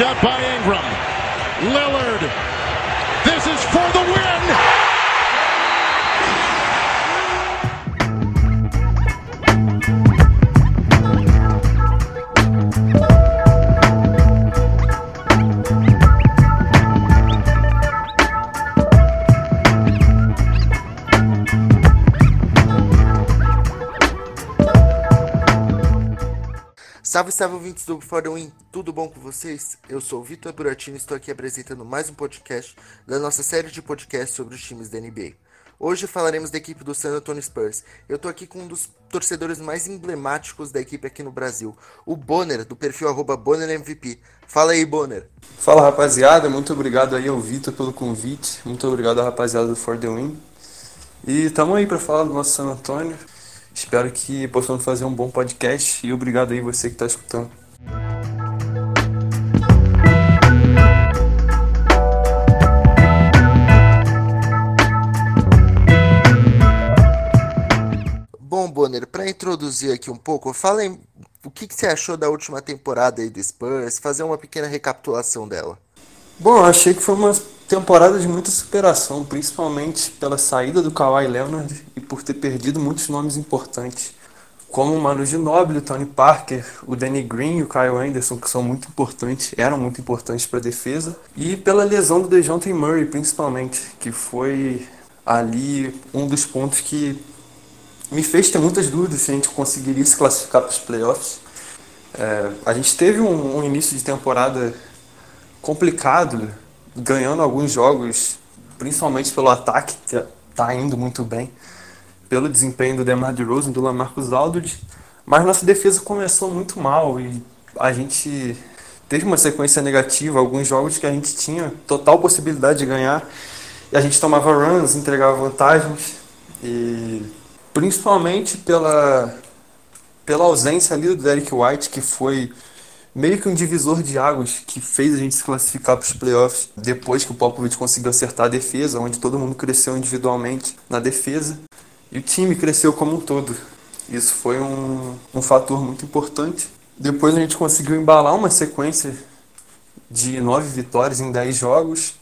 up by Ingram. Lillard. Salve, salve ouvintes do Fórum tudo bom com vocês? Eu sou o Vitor Buratino e estou aqui apresentando mais um podcast da nossa série de podcasts sobre os times da NBA. Hoje falaremos da equipe do San Antonio Spurs. Eu estou aqui com um dos torcedores mais emblemáticos da equipe aqui no Brasil, o Bonner, do perfil BonnerMVP. Fala aí, Bonner. Fala, rapaziada. Muito obrigado aí ao Vitor pelo convite. Muito obrigado à rapaziada do For The Win. E estamos aí para falar do nosso San Antonio. Espero que possamos fazer um bom podcast e obrigado aí você que está escutando. Bom, Bonner, para introduzir aqui um pouco, fala aí, o que, que você achou da última temporada aí do Spurs, fazer uma pequena recapitulação dela. Bom, achei que foi uma temporada de muita superação, principalmente pela saída do Kawhi Leonard e por ter perdido muitos nomes importantes, como o Manu Ginobili, o Tony Parker, o Danny Green e o Kyle Anderson, que são muito importantes, eram muito importantes para a defesa, e pela lesão do DeJounte Murray, principalmente, que foi ali um dos pontos que me fez ter muitas dúvidas se a gente conseguiria se classificar para os playoffs. É, a gente teve um, um início de temporada complicado ganhando alguns jogos, principalmente pelo ataque, que está indo muito bem, pelo desempenho do DeMar DeRozan, do Lamarcus Aldridge, mas nossa defesa começou muito mal e a gente teve uma sequência negativa, alguns jogos que a gente tinha total possibilidade de ganhar e a gente tomava runs, entregava vantagens e principalmente pela pela ausência ali do Derek White, que foi meio que um divisor de águas que fez a gente se classificar para os playoffs depois que o Popovich conseguiu acertar a defesa, onde todo mundo cresceu individualmente na defesa e o time cresceu como um todo. Isso foi um, um fator muito importante. Depois a gente conseguiu embalar uma sequência de nove vitórias em dez jogos.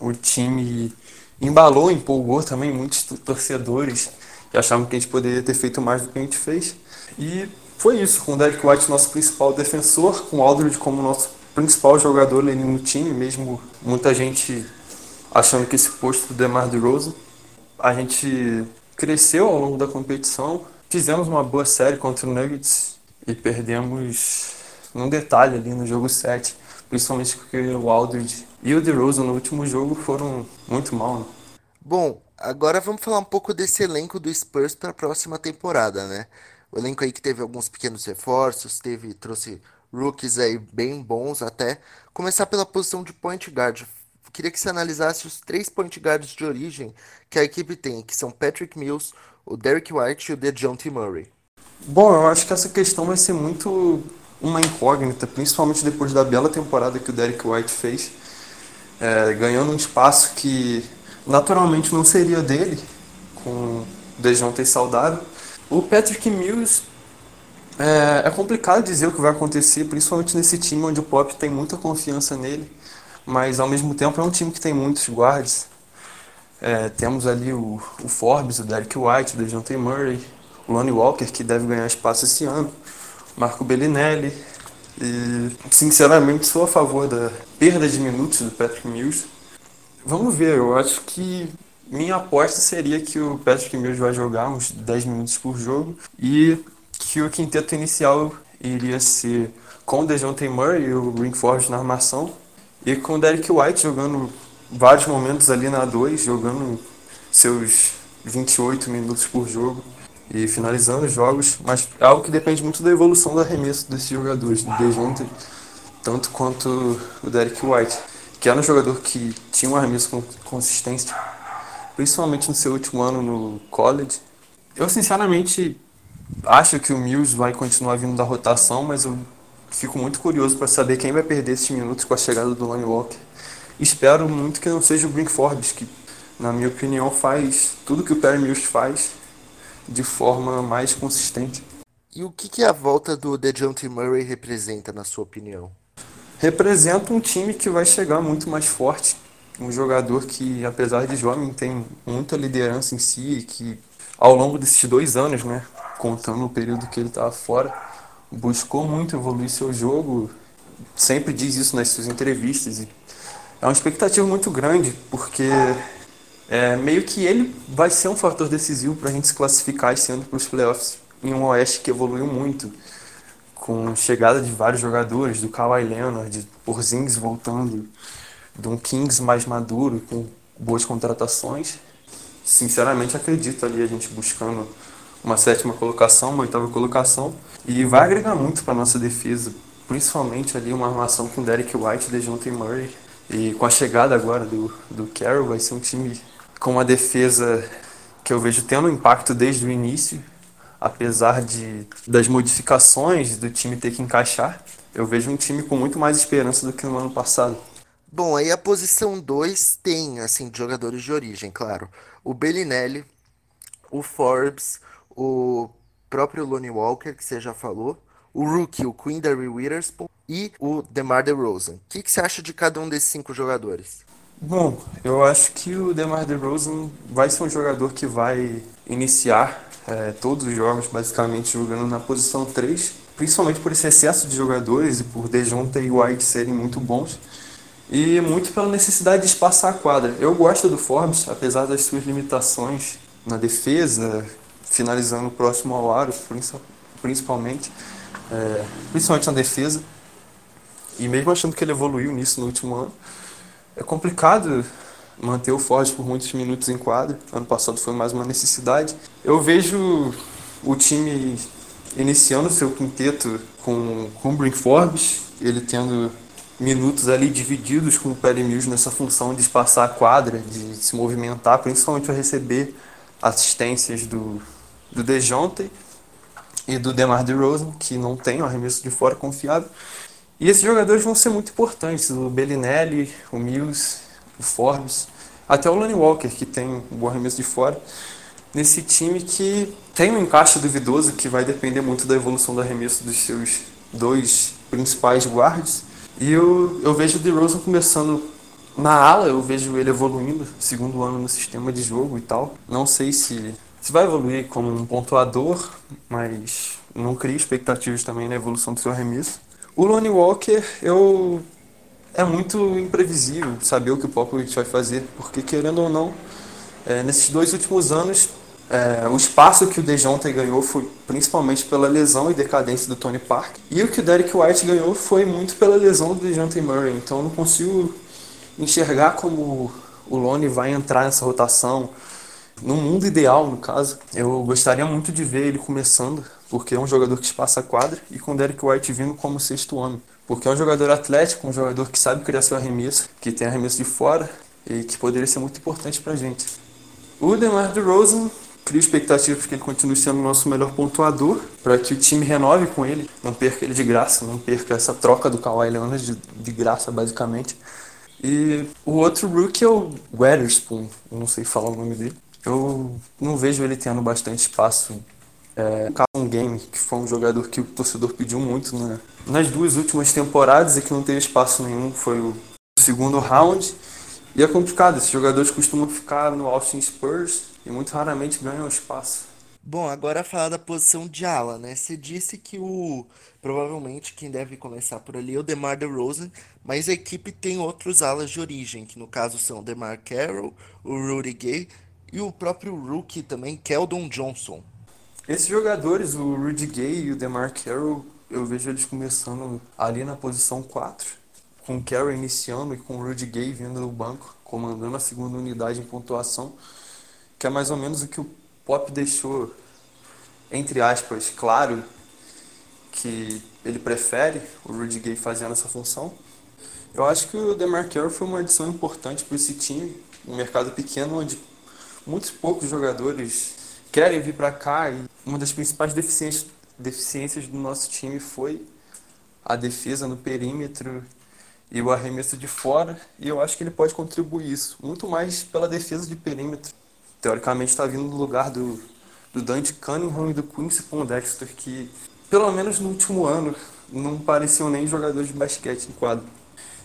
O time embalou, empolgou também muitos torcedores que achavam que a gente poderia ter feito mais do que a gente fez. E foi isso, com o Derek White nosso principal defensor, com o Aldridge como nosso principal jogador ali no time, mesmo muita gente achando que esse posto do DeMar DeRozan. A gente cresceu ao longo da competição, fizemos uma boa série contra o Nuggets e perdemos num detalhe ali no jogo 7, principalmente porque o Aldridge e o DeRozan no último jogo foram muito mal. Né? Bom, agora vamos falar um pouco desse elenco do Spurs para a próxima temporada, né? O elenco aí que teve alguns pequenos reforços, teve trouxe rookies aí bem bons até. Começar pela posição de point guard. Queria que você analisasse os três point guards de origem que a equipe tem, que são Patrick Mills, o Derek White e o DeJounte Murray. Bom, eu acho que essa questão vai ser muito uma incógnita, principalmente depois da bela temporada que o Derek White fez, é, ganhando um espaço que naturalmente não seria dele, com o DeJounte saudável. O Patrick Mills é, é, complicado dizer o que vai acontecer, principalmente nesse time onde o Pop tem muita confiança nele, mas ao mesmo tempo é um time que tem muitos guards. É, temos ali o, o, Forbes, o Derek White, o DeJounte Murray, o Lonnie Walker, que deve ganhar espaço esse ano, Marco Bellinelli. E, sinceramente, sou a favor da perda de minutos do Patrick Mills. Vamos ver, eu acho que minha aposta seria que o Patrick Mills vai jogar uns 10 minutos por jogo e que o quinteto inicial iria ser com o DeJounte Murray e o Ringford na armação e com o Derek White jogando vários momentos ali na 2, jogando seus 28 minutos por jogo e finalizando os jogos, mas é algo que depende muito da evolução do arremesso desses jogadores, do DeJounte tanto quanto o Derek White, que era um jogador que tinha um arremesso com consistência principalmente no seu último ano no college. Eu sinceramente acho que o Mills vai continuar vindo da rotação, mas eu fico muito curioso para saber quem vai perder esses minutos com a chegada do Lonnie Walker. Espero muito que não seja o Brink Forbes, que na minha opinião faz tudo que o Perry Mills faz de forma mais consistente. E o que, que a volta do DeJounte Murray representa, na sua opinião? representa um time que vai chegar muito mais forte. Um jogador que, apesar de jovem, tem muita liderança em si, que ao longo desses dois anos, né, contando o período que ele estava fora, buscou muito evoluir seu jogo, sempre diz isso nas suas entrevistas. E é uma expectativa muito grande, porque é, meio que ele vai ser um fator decisivo para a gente se classificar esse ano para os playoffs em um Oeste que evoluiu muito, com chegada de vários jogadores, do Kawhi Leonard, Porzingis voltando, de um Kings mais maduro, com boas contratações. Sinceramente acredito ali a gente buscando uma sétima colocação, uma oitava colocação, e vai agregar muito para nossa defesa, principalmente ali uma armação com Derek White, DeJounte Murray, e com a chegada agora do, do Carroll, vai ser um time com uma defesa que eu vejo tendo impacto desde o início, apesar de das modificações do time ter que encaixar, eu vejo um time com muito mais esperança do que no ano passado. Bom, aí a posição 2 tem, assim, jogadores de origem, claro. O Bellinelli, o Forbes, o próprio Lonnie Walker, que você já falou, o Rookie, o Quindary Witherspoon e o DeMar DeRozan. O que, que você acha de cada um desses cinco jogadores? Bom, eu acho que o DeMar DeRozan vai ser um jogador que vai iniciar é, todos os jogos basicamente jogando na posição 3, principalmente por esse excesso de jogadores e por DeJounte e White serem muito bons e muito pela necessidade de espaçar a quadra. Eu gosto do Forbes, apesar das suas limitações na defesa, finalizando próximo ao aro, principalmente, é, principalmente na defesa. E mesmo achando que ele evoluiu nisso no último ano, é complicado manter o Ford por muitos minutos em quadra. Ano passado foi mais uma necessidade. Eu vejo o time iniciando seu quinteto com Cumbrin Forbes, ele tendo minutos ali divididos com o Perry Mills nessa função de espaçar a quadra, de se movimentar, principalmente para receber assistências do, do DeJounte e do DeMar DeRozan, que não tem um arremesso de fora confiável. E esses jogadores vão ser muito importantes, o Bellinelli, o Mills o Forbes, até o Lonnie Walker, que tem um bom arremesso de fora, nesse time que tem um encaixe duvidoso que vai depender muito da evolução do arremesso dos seus dois principais guards. E eu, eu vejo o DeRozan começando na ala, eu vejo ele evoluindo, segundo ano no sistema de jogo e tal. Não sei se, se vai evoluir como um pontuador, mas não crio expectativas também na evolução do seu arremesso. O Lonnie Walker, eu é muito imprevisível saber o que o Popovich vai fazer, porque querendo ou não, é, nesses dois últimos anos, é, o espaço que o DeJounte ganhou foi principalmente pela lesão e decadência do Tony Park, e o que o Derek White ganhou foi muito pela lesão do DeJounte Murray, então eu não consigo enxergar como o Lone vai entrar nessa rotação, no mundo ideal, no caso, eu gostaria muito de ver ele começando, porque é um jogador que espaça a quadra, e com o Derek White vindo como sexto homem. Porque é um jogador atlético, um jogador que sabe criar seu arremesso, que tem arremesso de fora e que poderia ser muito importante para a gente. O DeMar DeRozan cria expectativas que ele continue sendo o nosso melhor pontuador, para que o time renove com ele, não perca ele de graça, não perca essa troca do Kawhi Leonard de, de graça, basicamente. E o outro rookie é o Weatherspoon, não sei falar o nome dele. Eu não vejo ele tendo bastante espaço é, Callum Game, que foi um jogador que o torcedor pediu muito né? nas duas últimas temporadas e que não teve espaço nenhum, foi o segundo round. E é complicado, esses jogadores costumam ficar no Austin Spurs e muito raramente ganham espaço. Bom, agora falar da posição de ala, né? Você disse que o provavelmente quem deve começar por ali é o DeMar DeRozan, mas a equipe tem outros alas de origem, que no caso são o DeMar Carroll, o Rudy Gay e o próprio rookie também, Keldon Johnson. Esses jogadores, o Rudy Gay e o DeMar Carroll, eu vejo eles começando ali na posição 4, com o Carroll iniciando e com o Rudy Gay vindo no banco, comandando a segunda unidade em pontuação, que é mais ou menos o que o Pop deixou, entre aspas, claro que ele prefere o Rudy Gay fazendo essa função. Eu acho que o DeMar Carroll foi uma adição importante para esse time, um mercado pequeno onde muitos poucos jogadores querem vir para cá e uma das principais deficiências, deficiências do nosso time foi a defesa no perímetro e o arremesso de fora, e eu acho que ele pode contribuir isso, muito mais pela defesa de perímetro. Teoricamente está vindo no lugar do, do Dante Cunningham e do Quincy Pondexter, que pelo menos no último ano não pareciam nem jogadores de basquete em quadro.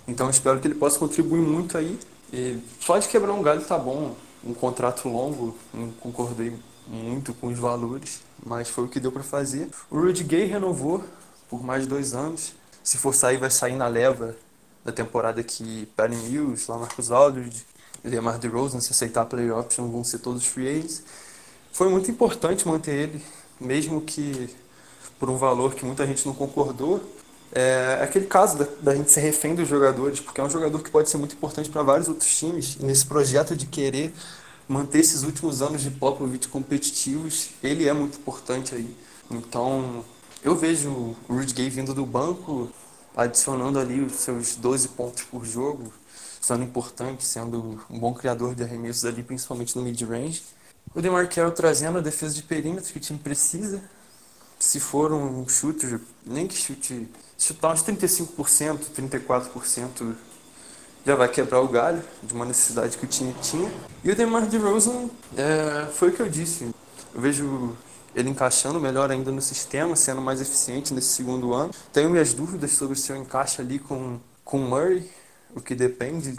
Então espero que ele possa contribuir muito aí. E só de quebrar um galho tá bom. Um contrato longo, não concordei muito com os valores, mas foi o que deu para fazer. O Rudy Gay renovou por mais dois anos. Se for sair, vai sair na leva da temporada que Perry Mills, Lamarcus Aldridge, DeMar DeRozan, se aceitar a play option, vão ser todos free agents. Foi muito importante manter ele, mesmo que por um valor que muita gente não concordou. É aquele caso da, da gente ser refém dos jogadores, porque é um jogador que pode ser muito importante para vários outros times. E nesse projeto de querer manter esses últimos anos de Popovich competitivos, ele é muito importante aí. Então, eu vejo o Rudy Gay vindo do banco, adicionando ali os seus 12 pontos por jogo, sendo importante, sendo um bom criador de arremessos ali, principalmente no mid-range. O DeMar Carroll trazendo a defesa de perímetro que o time precisa. Se for um chute, nem que chute, chutar uns 35%, 34%, já vai quebrar o galho de uma necessidade que o time tinha. E o DeMar DeRozan, é, foi o que eu disse. Eu vejo ele encaixando melhor ainda no sistema, sendo mais eficiente nesse segundo ano. Tenho minhas dúvidas sobre o seu encaixe ali com com Murray, o que depende,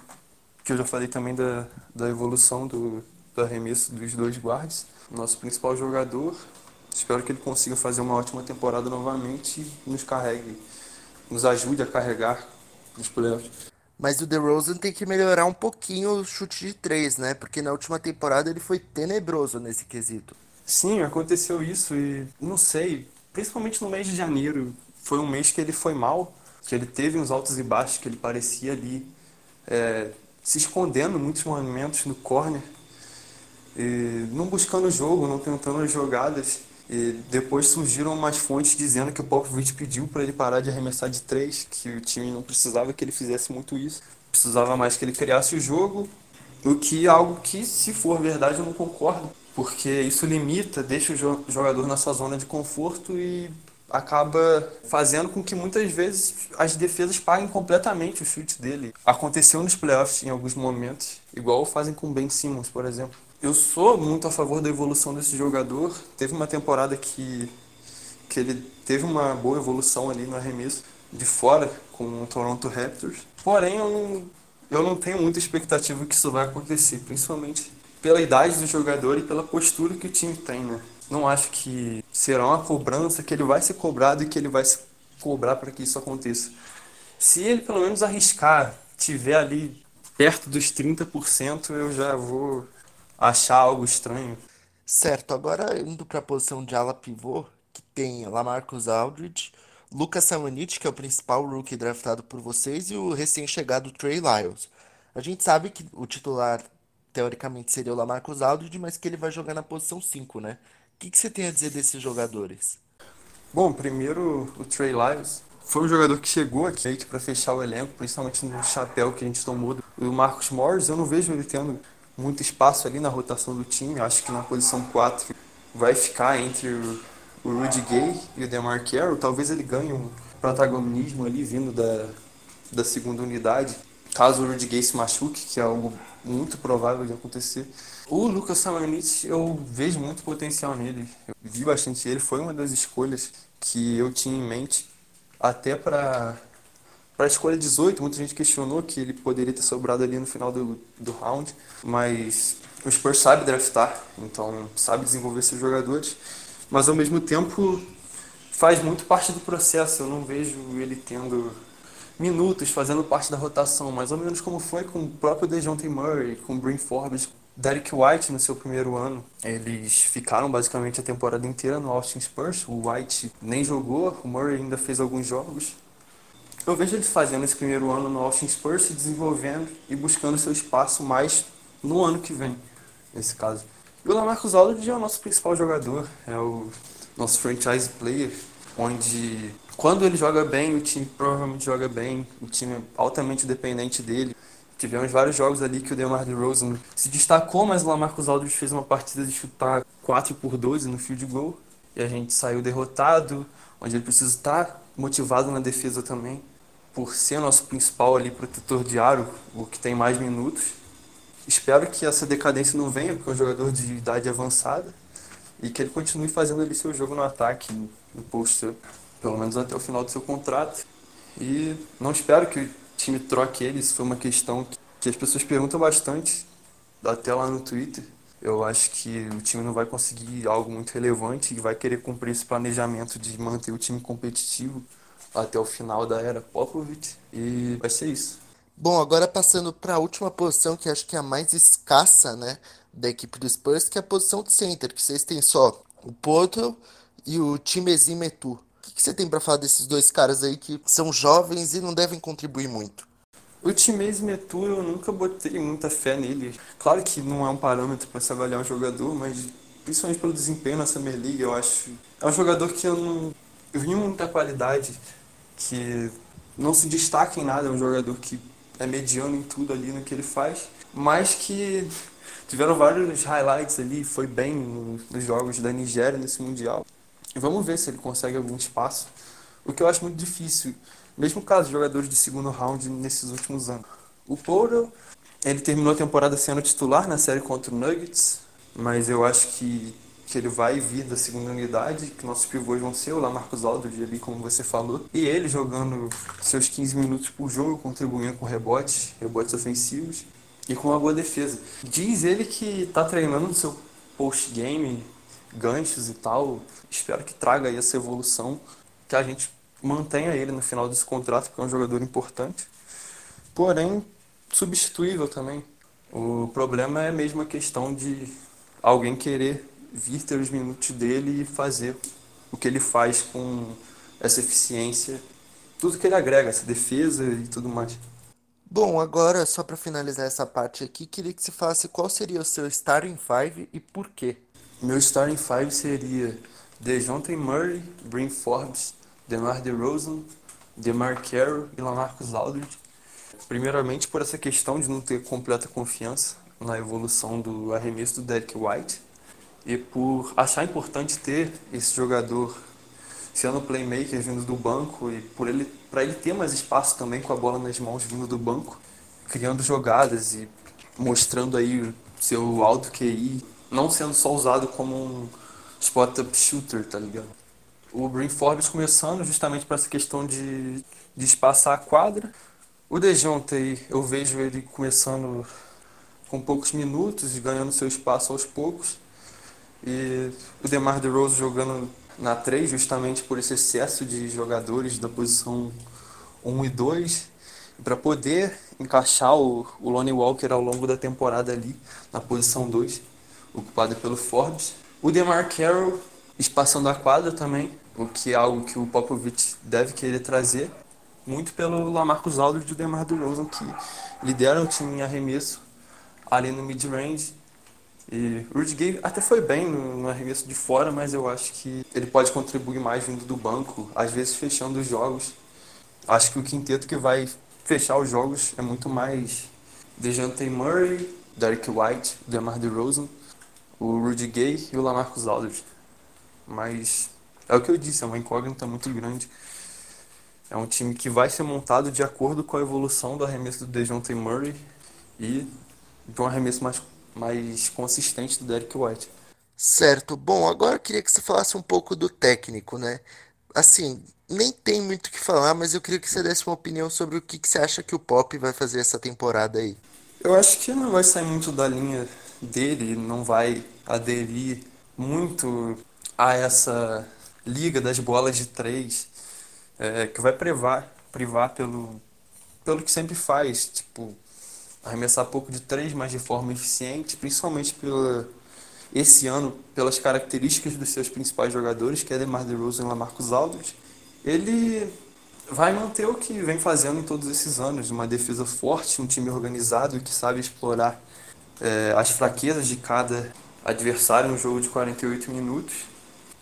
que eu já falei também da, da evolução do, do arremesso dos dois guards. Nosso principal jogador, espero que ele consiga fazer uma ótima temporada novamente e nos carregue, nos ajude a carregar nos playoffs. Mas o DeRozan tem que melhorar um pouquinho o chute de três, né? Porque na última temporada ele foi tenebroso nesse quesito. Sim, aconteceu isso e não sei, principalmente no mês de janeiro, foi um mês que ele foi mal, que ele teve uns altos e baixos, que ele parecia ali é, se escondendo muitos momentos no corner, e não buscando o jogo, não tentando as jogadas. E depois surgiram umas fontes dizendo que o Popovich pediu para ele parar de arremessar de três, que o time não precisava que ele fizesse muito isso, precisava mais que ele criasse o jogo, o que é algo que, se for verdade, eu não concordo, porque isso limita, deixa o jogador na sua zona de conforto e acaba fazendo com que muitas vezes as defesas paguem completamente o chute dele. Aconteceu nos playoffs em alguns momentos, igual fazem com Ben Simmons, por exemplo. Eu sou muito a favor da evolução desse jogador. Teve uma temporada que, que ele teve uma boa evolução ali no arremesso de fora com o Toronto Raptors. Porém, eu não, eu não tenho muita expectativa que isso vai acontecer, principalmente pela idade do jogador e pela postura que o time tem, né? Não acho que será uma cobrança que ele vai ser cobrado e que ele vai se cobrar para que isso aconteça. Se ele pelo menos arriscar, tiver ali perto dos 30%, eu já vou achar algo estranho. Certo, agora indo para a posição de ala pivô, que tem Lamarcus Aldridge, Lucas Samanit, que é o principal rookie draftado por vocês, e o recém-chegado Trey Lyles. A gente sabe que o titular, teoricamente, seria o Lamarcus Aldridge, mas que ele vai jogar na posição 5, né? Que, que você tem a dizer desses jogadores? Bom, primeiro o Trey Lyles. Foi um jogador que chegou aqui para fechar o elenco, principalmente no chapéu que a gente tomou. O Marcos Morris, eu não vejo ele tendo muito espaço ali na rotação do time. Acho que na posição 4 vai ficar entre o, o Rudy Gay e o DeMar Carroll. Talvez ele ganhe um protagonismo ali vindo da, da segunda unidade. Caso o Rudy Gay se machuque, que é algo muito provável de acontecer. O Lucas Samanit, eu vejo muito potencial nele. Eu vi bastante ele, foi uma das escolhas que eu tinha em mente até para para a escolha 18, muita gente questionou que ele poderia ter sobrado ali no final do, do round, mas o Spurs sabe draftar, então sabe desenvolver seus jogadores, mas ao mesmo tempo faz muito parte do processo. Eu não vejo ele tendo minutos fazendo parte da rotação, mais ou menos como foi com o próprio DeJounte Murray, com o Forbes, Derek White no seu primeiro ano. Eles ficaram basicamente a temporada inteira no Austin Spurs. O White nem jogou, o Murray ainda fez alguns jogos, eu vejo ele fazendo esse primeiro ano no Austin Spurs, se desenvolvendo e buscando seu espaço mais no ano que vem, nesse caso. E o Lamarcus Aldridge é o nosso principal jogador, é o nosso franchise player, onde quando ele joga bem, o time provavelmente joga bem, o time é altamente dependente dele. Tivemos vários jogos ali que o DeMar DeRozan se destacou, mas o Lamarcus Aldridge fez uma partida de chutar 4 por 12 no field goal e a gente saiu derrotado, onde ele precisa estar motivado na defesa também por ser nosso principal ali protetor de aro, o que tem mais minutos. Espero que essa decadência não venha, porque é um jogador de idade avançada, e que ele continue fazendo ali seu jogo no ataque, no post pelo menos até o final do seu contrato. E não espero que time troque ele, isso foi uma questão que as pessoas perguntam bastante, até lá no Twitter. Eu acho que o time não vai conseguir algo muito relevante e vai querer cumprir esse planejamento de manter o time competitivo até o final da era Popovich e vai ser isso. Bom, agora passando para a última posição, que acho que é a mais escassa, né, da equipe do Spurs, que é a posição de center, que vocês têm só o Porto e o Timezim Metu. O que você tem para falar desses dois caras aí que são jovens e não devem contribuir muito? O Timezim Metu eu nunca botei muita fé nele. Claro que não é um parâmetro para se avaliar um jogador, mas principalmente pelo desempenho na Summer League, eu acho. É um jogador que eu não eu vi muita qualidade, que não se destaca em nada, é um jogador que é mediano em tudo ali no que ele faz, mas que tiveram vários highlights ali, foi bem nos jogos da Nigéria nesse Mundial. Vamos ver se ele consegue algum espaço, o que eu acho muito difícil, mesmo caso de jogadores de segundo round nesses últimos anos. O Powell, ele terminou a temporada sendo titular na série contra o Nuggets, mas eu acho que que ele vai vir da segunda unidade, que nossos pivôs vão ser o Lamarcus Aldridge ali, como você falou, e ele jogando seus 15 minutos por jogo, contribuindo com rebotes, rebotes ofensivos e com uma boa defesa. Diz ele que está treinando no seu post-game, ganchos e tal. Espero que traga aí essa evolução, que a gente mantenha ele no final desse contrato, porque é um jogador importante. Porém, substituível também. O problema é mesmo a questão de alguém querer vir ter os minutos dele e fazer o que ele faz com essa eficiência, tudo que ele agrega, essa defesa e tudo mais. Bom, agora só para finalizar essa parte aqui, queria que você falasse qual seria o seu starting five e por quê. Meu starting five seria DeJounte Murray, Brin Forbes, DeMar DeRozan, DeMar Carroll e LaMarcus Aldridge. Primeiramente por essa questão de não ter completa confiança na evolução do arremesso do Derek White e por achar importante ter esse jogador sendo playmaker vindo do banco e por ele para ele ter mais espaço também com a bola nas mãos vindo do banco, criando jogadas e mostrando aí seu alto QI, não sendo só usado como um spot-up shooter, tá ligado? O Brin Forbes começando justamente para essa questão de, de espaçar a quadra. O Dejounte, eu vejo ele começando com poucos minutos e ganhando seu espaço aos poucos. E o DeMar DeRozan jogando na 3 justamente por esse excesso de jogadores da posição 1 e 2 para poder encaixar o, o Lonnie Walker ao longo da temporada ali na posição 2, ocupado pelo Forbes. O DeMar Carroll espaçando a quadra também, o que é algo que o Popovich deve querer trazer, muito pelo Lamarcus Aldridge e o DeMar DeRozan que lideram o time em arremesso ali no mid-range e o Rudy Gay até foi bem no, no, arremesso de fora, mas eu acho que ele pode contribuir mais vindo do banco, às vezes fechando os jogos. Acho que o quinteto que vai fechar os jogos é muito mais DeJounte Murray, Derek White, DeMar DeRozan, o Rudy Gay e o Lamarcus Aldridge. Mas é o que eu disse, é uma incógnita muito grande. É um time que vai ser montado de acordo com a evolução do arremesso do DeJounte Murray e de um arremesso mais mais consistente do Derek White. Certo. Bom, agora eu queria que você falasse um pouco do técnico, né? Assim, nem tem muito o que falar, mas eu queria que você desse uma opinião sobre o que, que você acha que o Pop vai fazer essa temporada aí. Eu acho que não vai sair muito da linha dele, não vai aderir muito a essa liga das bolas de três, é, que vai privar, privar pelo, pelo que sempre faz, tipo, arremessar pouco de três, mas de forma eficiente, principalmente pela, esse ano, pelas características dos seus principais jogadores, que é DeMar DeRozan e Lamarcus Aldridge. Ele vai manter o que vem fazendo em todos esses anos, uma defesa forte, um time organizado que sabe explorar é, as fraquezas de cada adversário no jogo de 48 minutos.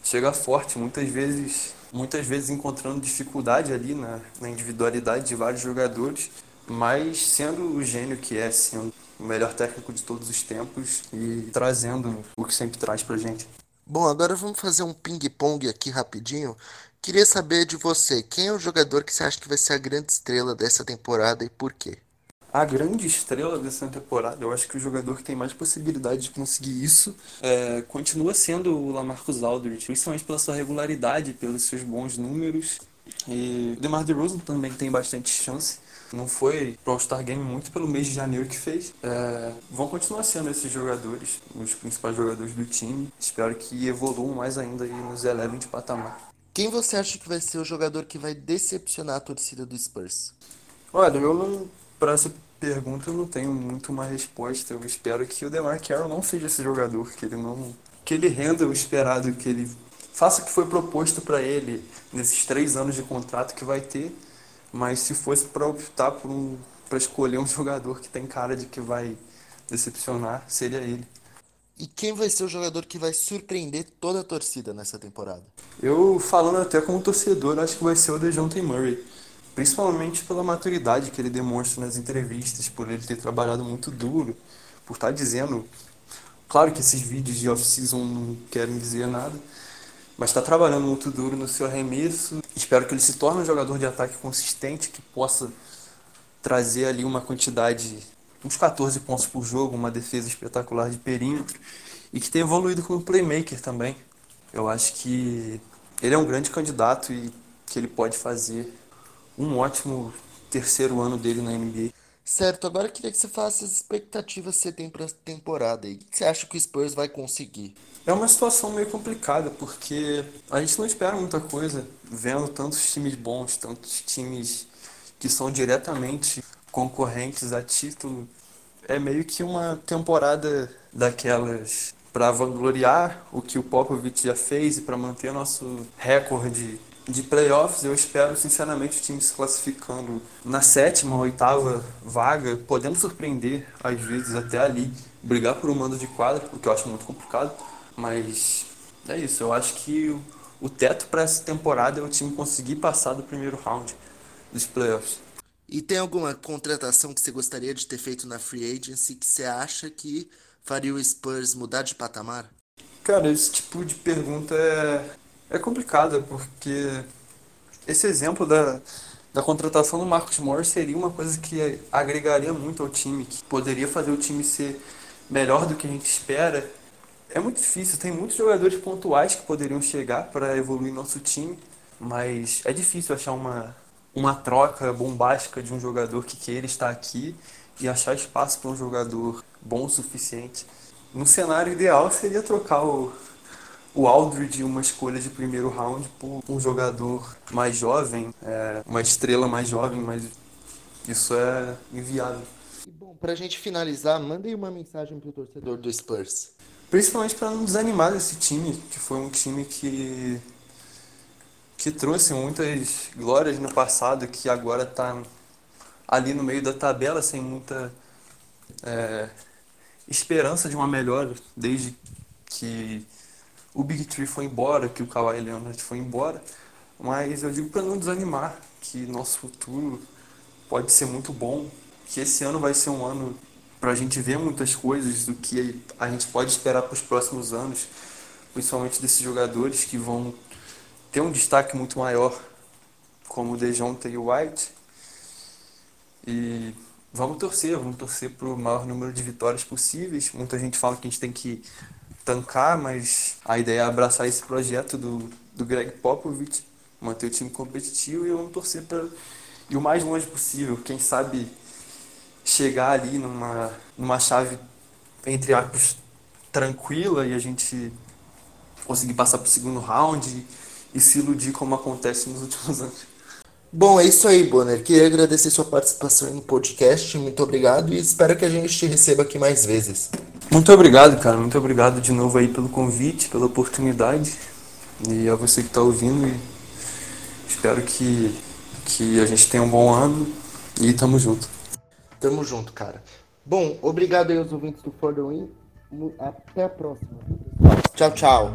Chega forte, muitas vezes, muitas vezes encontrando dificuldade ali na, na individualidade de vários jogadores, mas sendo o gênio que é, sendo o melhor técnico de todos os tempos e trazendo o que sempre traz pra gente. Bom, agora vamos fazer um ping-pong aqui rapidinho. Queria saber de você, quem é o jogador que você acha que vai ser a grande estrela dessa temporada e por quê? A grande estrela dessa temporada, eu acho que o jogador que tem mais possibilidade de conseguir isso é, continua sendo o Lamarcus Aldridge, principalmente pela sua regularidade, pelos seus bons números. E o DeMar DeRozan também tem bastante chance. Não foi pro All-Star Game muito pelo mês de janeiro que fez. É, vão continuar sendo esses jogadores, os principais jogadores do time. Espero que evoluam mais ainda e nos elevem de patamar. Quem você acha que vai ser o jogador que vai decepcionar a torcida do Spurs? Olha, eu não, para essa pergunta eu não tenho muito uma resposta. Eu espero que o DeMar Carroll não seja esse jogador, que ele não que ele renda o esperado, que ele faça o que foi proposto para ele nesses três anos de contrato que vai ter. Mas se fosse para optar por um, para escolher um jogador que tem cara de que vai decepcionar, seria ele. E quem vai ser o jogador que vai surpreender toda a torcida nessa temporada? Eu, falando até como torcedor, acho que vai ser o DeJounte Murray. Principalmente pela maturidade que ele demonstra nas entrevistas, por ele ter trabalhado muito duro, por estar dizendo... Claro que esses vídeos de off-season não querem dizer nada, mas está trabalhando muito duro no seu arremesso. Espero que ele se torne um jogador de ataque consistente, que possa trazer ali uma quantidade uns 14 pontos por jogo, uma defesa espetacular de perímetro e que tem evoluído como playmaker também. Eu acho que ele é um grande candidato e que ele pode fazer um ótimo terceiro ano dele na NBA. Certo, agora eu queria que você falasse as expectativas que você tem para essa temporada e o que você acha que o Spurs vai conseguir? É uma situação meio complicada porque a gente não espera muita coisa vendo tantos times bons, tantos times que são diretamente concorrentes a título. É meio que uma temporada daquelas para vangloriar o que o Popovich já fez e para manter nosso recorde de playoffs. Eu espero, sinceramente, o time se classificando na sétima, oitava vaga, podendo surpreender, às vezes, até ali, brigar por um mando de quadra, o que eu acho muito complicado. Mas é isso, eu acho que o teto para essa temporada é o time conseguir passar do primeiro round dos playoffs. E tem alguma contratação que você gostaria de ter feito na free agency que você acha que faria o Spurs mudar de patamar? Cara, esse tipo de pergunta é, é complicada, porque esse exemplo da, da contratação do Marcos Morris seria uma coisa que agregaria muito ao time, que poderia fazer o time ser melhor do que a gente espera. É muito difícil, tem muitos jogadores pontuais que poderiam chegar para evoluir nosso time, mas é difícil achar uma, uma troca bombástica de um jogador que queira estar aqui e achar espaço para um jogador bom o suficiente. No cenário ideal seria trocar o, o Aldridge, uma escolha de primeiro round, por um jogador mais jovem, é, uma estrela mais jovem, mas isso é inviável. E bom, para a gente finalizar, mandei uma mensagem para o torcedor do Spurs. Principalmente para não desanimar desse time, que foi um time que que trouxe muitas glórias no passado, que agora está ali no meio da tabela sem muita é, esperança de uma melhora, desde que o Big Tree foi embora, que o Kawhi Leonard foi embora. Mas eu digo para não desanimar, que nosso futuro pode ser muito bom, que esse ano vai ser um ano para a gente ver muitas coisas do que a gente pode esperar para os próximos anos, principalmente desses jogadores que vão ter um destaque muito maior, como o DeJounte e o White. E vamos torcer, vamos torcer para o maior número de vitórias possíveis. Muita gente fala que a gente tem que tancar, mas a ideia é abraçar esse projeto do, do Greg Popovich, manter o time competitivo e vamos torcer para ir o mais longe possível. Quem sabe chegar ali numa, numa chave, entre aspas, tranquila e a gente conseguir passar para o segundo round e se iludir como acontece nos últimos anos. Bom, é isso aí, Bonner. Queria agradecer sua participação no podcast. Muito obrigado e espero que a gente te receba aqui mais vezes. Muito obrigado, cara. Muito obrigado de novo aí pelo convite, pela oportunidade. E a você que está ouvindo. E espero que, que a gente tenha um bom ano e tamo junto. Tamo junto, cara. Bom, obrigado aí aos ouvintes do For the Win. Até a próxima. Tchau, tchau.